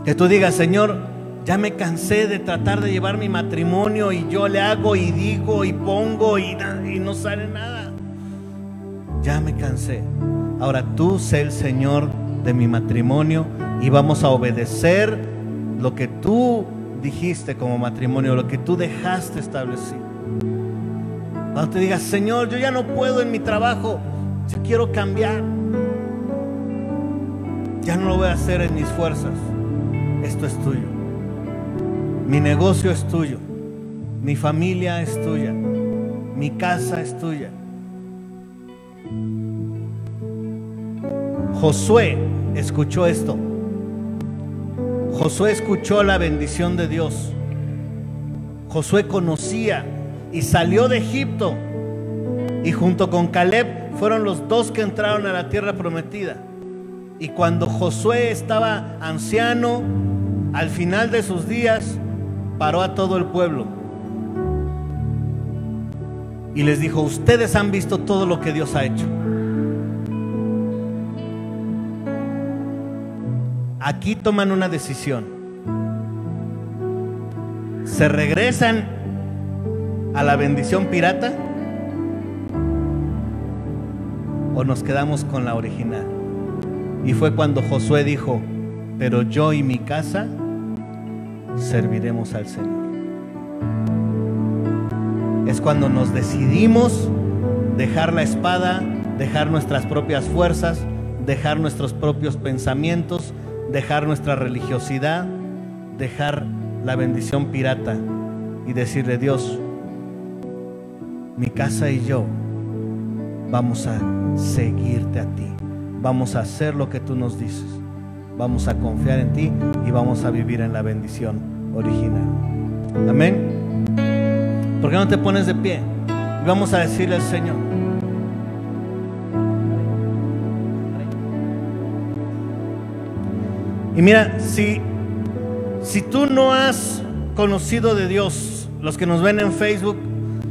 Que tú digas, Señor, ya me cansé de tratar de llevar mi matrimonio y yo le hago y digo y pongo y, y no sale nada. Ya me cansé. Ahora tú sé el Señor de mi matrimonio y vamos a obedecer lo que tú dijiste como matrimonio, lo que tú dejaste establecido. Cuando te digas, Señor, yo ya no puedo en mi trabajo, yo quiero cambiar. Ya no lo voy a hacer en mis fuerzas. Esto es tuyo. Mi negocio es tuyo. Mi familia es tuya. Mi casa es tuya. Josué escuchó esto. Josué escuchó la bendición de Dios. Josué conocía y salió de Egipto. Y junto con Caleb fueron los dos que entraron a la tierra prometida. Y cuando Josué estaba anciano, al final de sus días, paró a todo el pueblo. Y les dijo, ustedes han visto todo lo que Dios ha hecho. aquí toman una decisión. ¿Se regresan a la bendición pirata? ¿O nos quedamos con la original? Y fue cuando Josué dijo, pero yo y mi casa serviremos al Señor. Es cuando nos decidimos dejar la espada, dejar nuestras propias fuerzas, dejar nuestros propios pensamientos, dejar nuestra religiosidad, dejar la bendición pirata y decirle, Dios, mi casa y yo vamos a seguirte a ti, vamos a hacer lo que tú nos dices, vamos a confiar en ti y vamos a vivir en la bendición original. Amén. ¿Por qué no te pones de pie? Y vamos a decirle al Señor, Y mira, si, si tú no has conocido de Dios, los que nos ven en Facebook,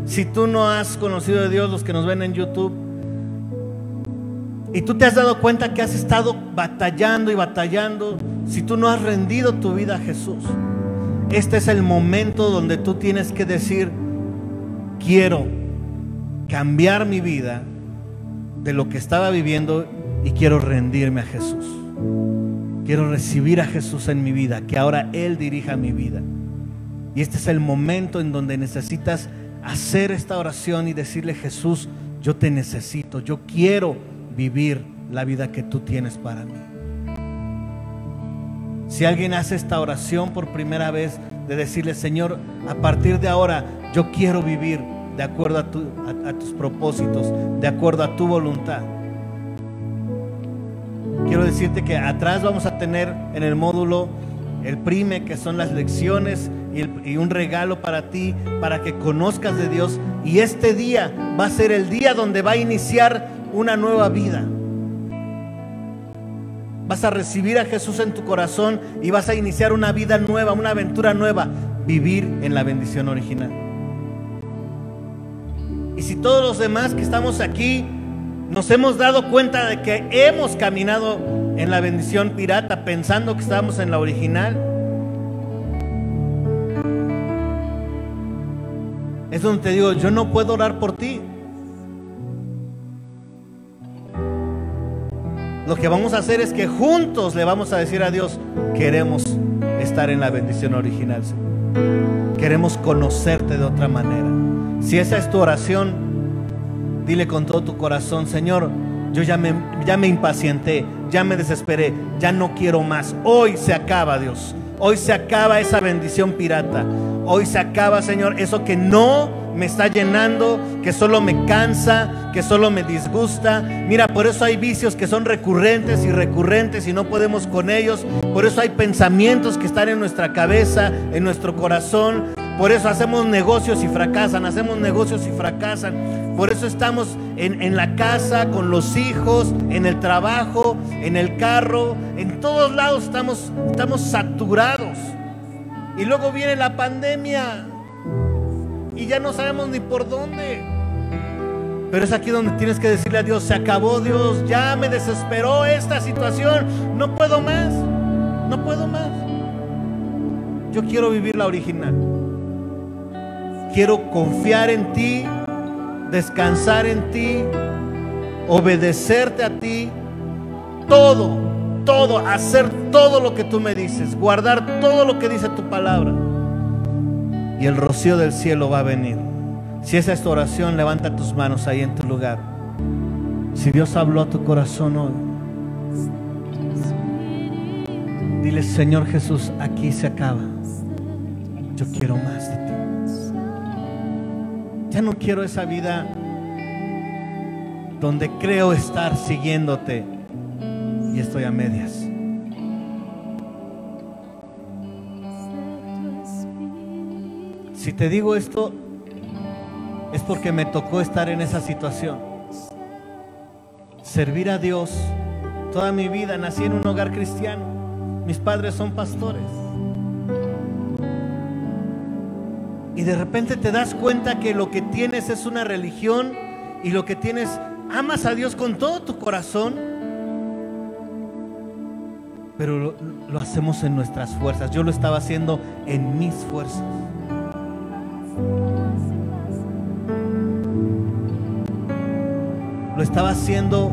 si tú no has conocido de Dios, los que nos ven en YouTube, y tú te has dado cuenta que has estado batallando y batallando, si tú no has rendido tu vida a Jesús, este es el momento donde tú tienes que decir, quiero cambiar mi vida de lo que estaba viviendo y quiero rendirme a Jesús. Quiero recibir a Jesús en mi vida, que ahora Él dirija mi vida. Y este es el momento en donde necesitas hacer esta oración y decirle, Jesús, yo te necesito, yo quiero vivir la vida que tú tienes para mí. Si alguien hace esta oración por primera vez, de decirle, Señor, a partir de ahora yo quiero vivir de acuerdo a, tus propósitos, de acuerdo a tu voluntad quiero decirte que atrás vamos a tener en el módulo el prime, que son las lecciones y, un regalo para ti, para que conozcas de Dios. Y este día va a ser el día donde va a iniciar una nueva vida. Vas a recibir a Jesús en tu corazón y vas a iniciar una vida nueva, una aventura nueva, vivir en la bendición original. Y si todos los demás que estamos aquí nos hemos dado cuenta de que hemos caminado en la bendición pirata pensando que estábamos en la original, es donde te digo, yo no puedo orar por ti. Lo que vamos a hacer es que juntos le vamos a decir a Dios, queremos estar en la bendición original. Queremos conocerte de otra manera. Si esa es tu oración, dile con todo tu corazón, Señor, yo ya me, ya me impacienté, ya me desesperé, ya no quiero más. Hoy se acaba, Dios. Hoy se acaba esa bendición pirata. Hoy se acaba, Señor, eso que no me está llenando, que solo me cansa, que solo me disgusta. Mira, por eso hay vicios que son recurrentes y recurrentes y no podemos con ellos. Por eso hay pensamientos que están en nuestra cabeza, en nuestro corazón. Por eso hacemos negocios y fracasan, hacemos negocios y fracasan. Por eso estamos en, la casa, con los hijos, en el trabajo, en el carro. En todos lados estamos, estamos saturados. Y luego viene la pandemia y ya no sabemos ni por dónde. Pero es aquí donde tienes que decirle a Dios, se acabó Dios, ya me desesperó esta situación, no puedo más, no puedo más. Yo quiero vivir la original. Quiero confiar en ti, descansar en ti, obedecerte a ti, todo, todo, hacer todo lo que tú me dices, guardar todo lo que dice tu palabra y el rocío del cielo va a venir. Si esa es tu oración, levanta tus manos ahí en tu lugar. Si Dios habló a tu corazón hoy, dile, Señor Jesús, aquí se acaba. Yo quiero más de ti. Ya no quiero esa vida donde creo estar siguiéndote y estoy a medias. Si te digo esto, es porque me tocó estar en esa situación. Servir a Dios toda mi vida. Nací en un hogar cristiano. Mis padres son pastores. Y de repente te das cuenta que lo que tienes es una religión y lo que tienes, amas a Dios con todo tu corazón, pero lo, lo hacemos en nuestras fuerzas. Yo lo estaba haciendo en mis fuerzas. Lo estaba haciendo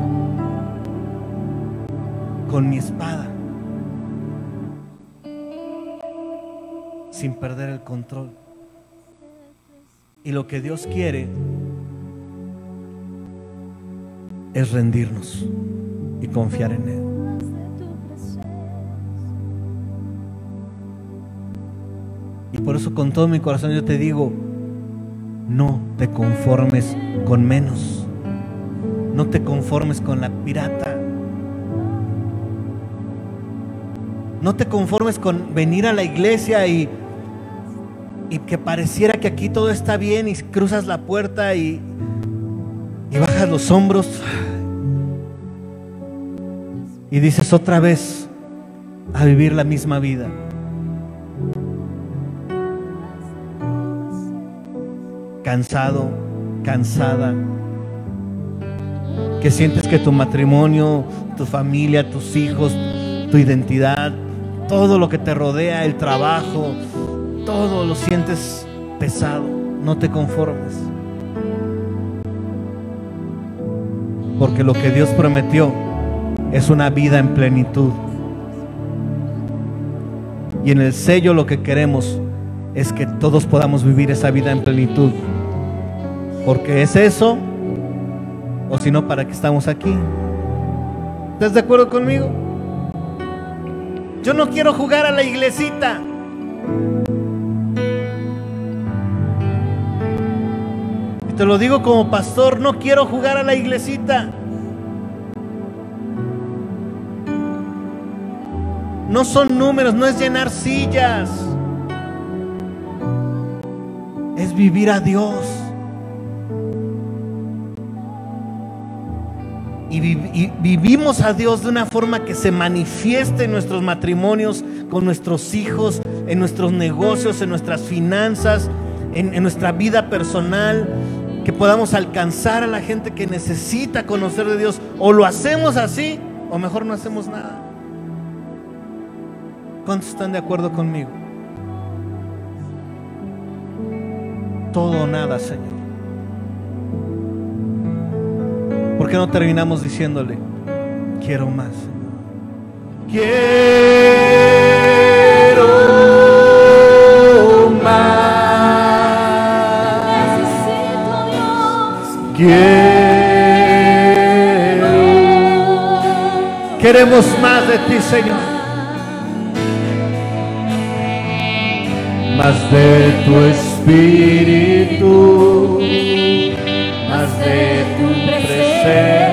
con mi espada, sin perder el control. Y lo que Dios quiere es rendirnos y confiar en Él. Y por eso con todo mi corazón yo te digo, no te conformes con menos. No te conformes con la pirata. No te conformes con venir a la iglesia y, y que pareciera que aquí todo está bien y cruzas la puerta y, y bajas los hombros y dices otra vez a vivir la misma vida. Cansado, cansada, que sientes que tu matrimonio, tu familia, tus hijos, tu identidad, todo lo que te rodea, el trabajo, todo lo sientes pesado. No te conformes. Porque lo que Dios prometió es una vida en plenitud. Y en el sello lo que queremos es que todos podamos vivir esa vida en plenitud. Porque es eso o si no, ¿para qué estamos aquí? ¿Estás de acuerdo conmigo? Yo no quiero jugar a la iglesita. Y te lo digo como pastor, no quiero jugar a la iglesita. No son números, no es llenar sillas. Es vivir a Dios. Y, vivimos a Dios de una forma que se manifieste en nuestros matrimonios, con nuestros hijos, en nuestros negocios, en nuestras finanzas, en, nuestra vida personal, que podamos alcanzar a la gente que necesita conocer de Dios. O lo hacemos así, o mejor no hacemos nada. ¿Cuántos están de acuerdo conmigo? Todo o nada, Señor. ¿Por qué no terminamos diciéndole, quiero más? Quiero más. Necesito Dios. Quiero. Queremos más de ti, Señor. Más de tu espíritu, más de tu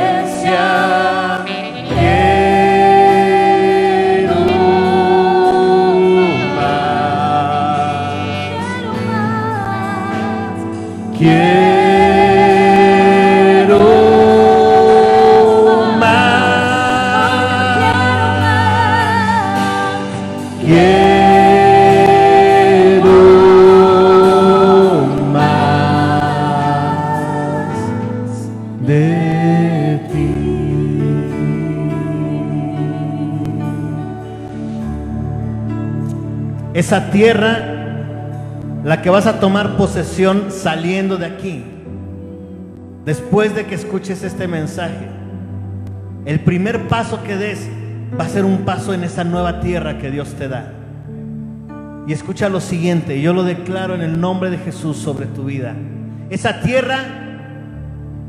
Esa tierra, la que vas a tomar posesión saliendo de aquí, después de que escuches este mensaje, el primer paso que des va a ser un paso en esa nueva tierra que Dios te da. Y escucha lo siguiente, yo lo declaro en el nombre de Jesús sobre tu vida. Esa tierra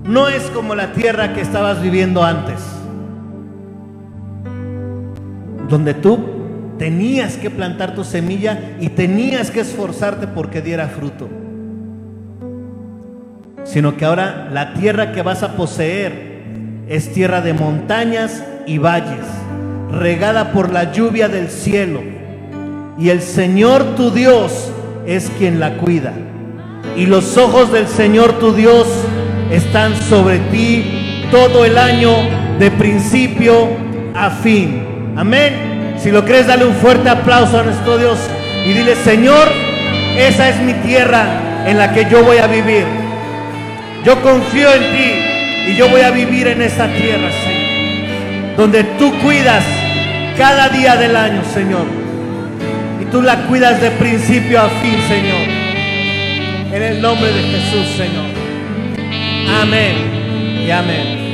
no es como la tierra que estabas viviendo antes, donde tú tenías que plantar tu semilla y tenías que esforzarte porque diera fruto, sino que ahora la tierra que vas a poseer es tierra de montañas y valles, regada por la lluvia del cielo. Y el Señor tu Dios es quien la cuida. Y los ojos del Señor tu Dios están sobre ti todo el año de principio a fin. Amén. Si lo crees, dale un fuerte aplauso a nuestro Dios y dile, Señor, esa es mi tierra en la que yo voy a vivir. Yo confío en ti y yo voy a vivir en esa tierra, Señor. Donde tú cuidas cada día del año, Señor. Y tú la cuidas de principio a fin, Señor. En el nombre de Jesús, Señor. Amén y amén.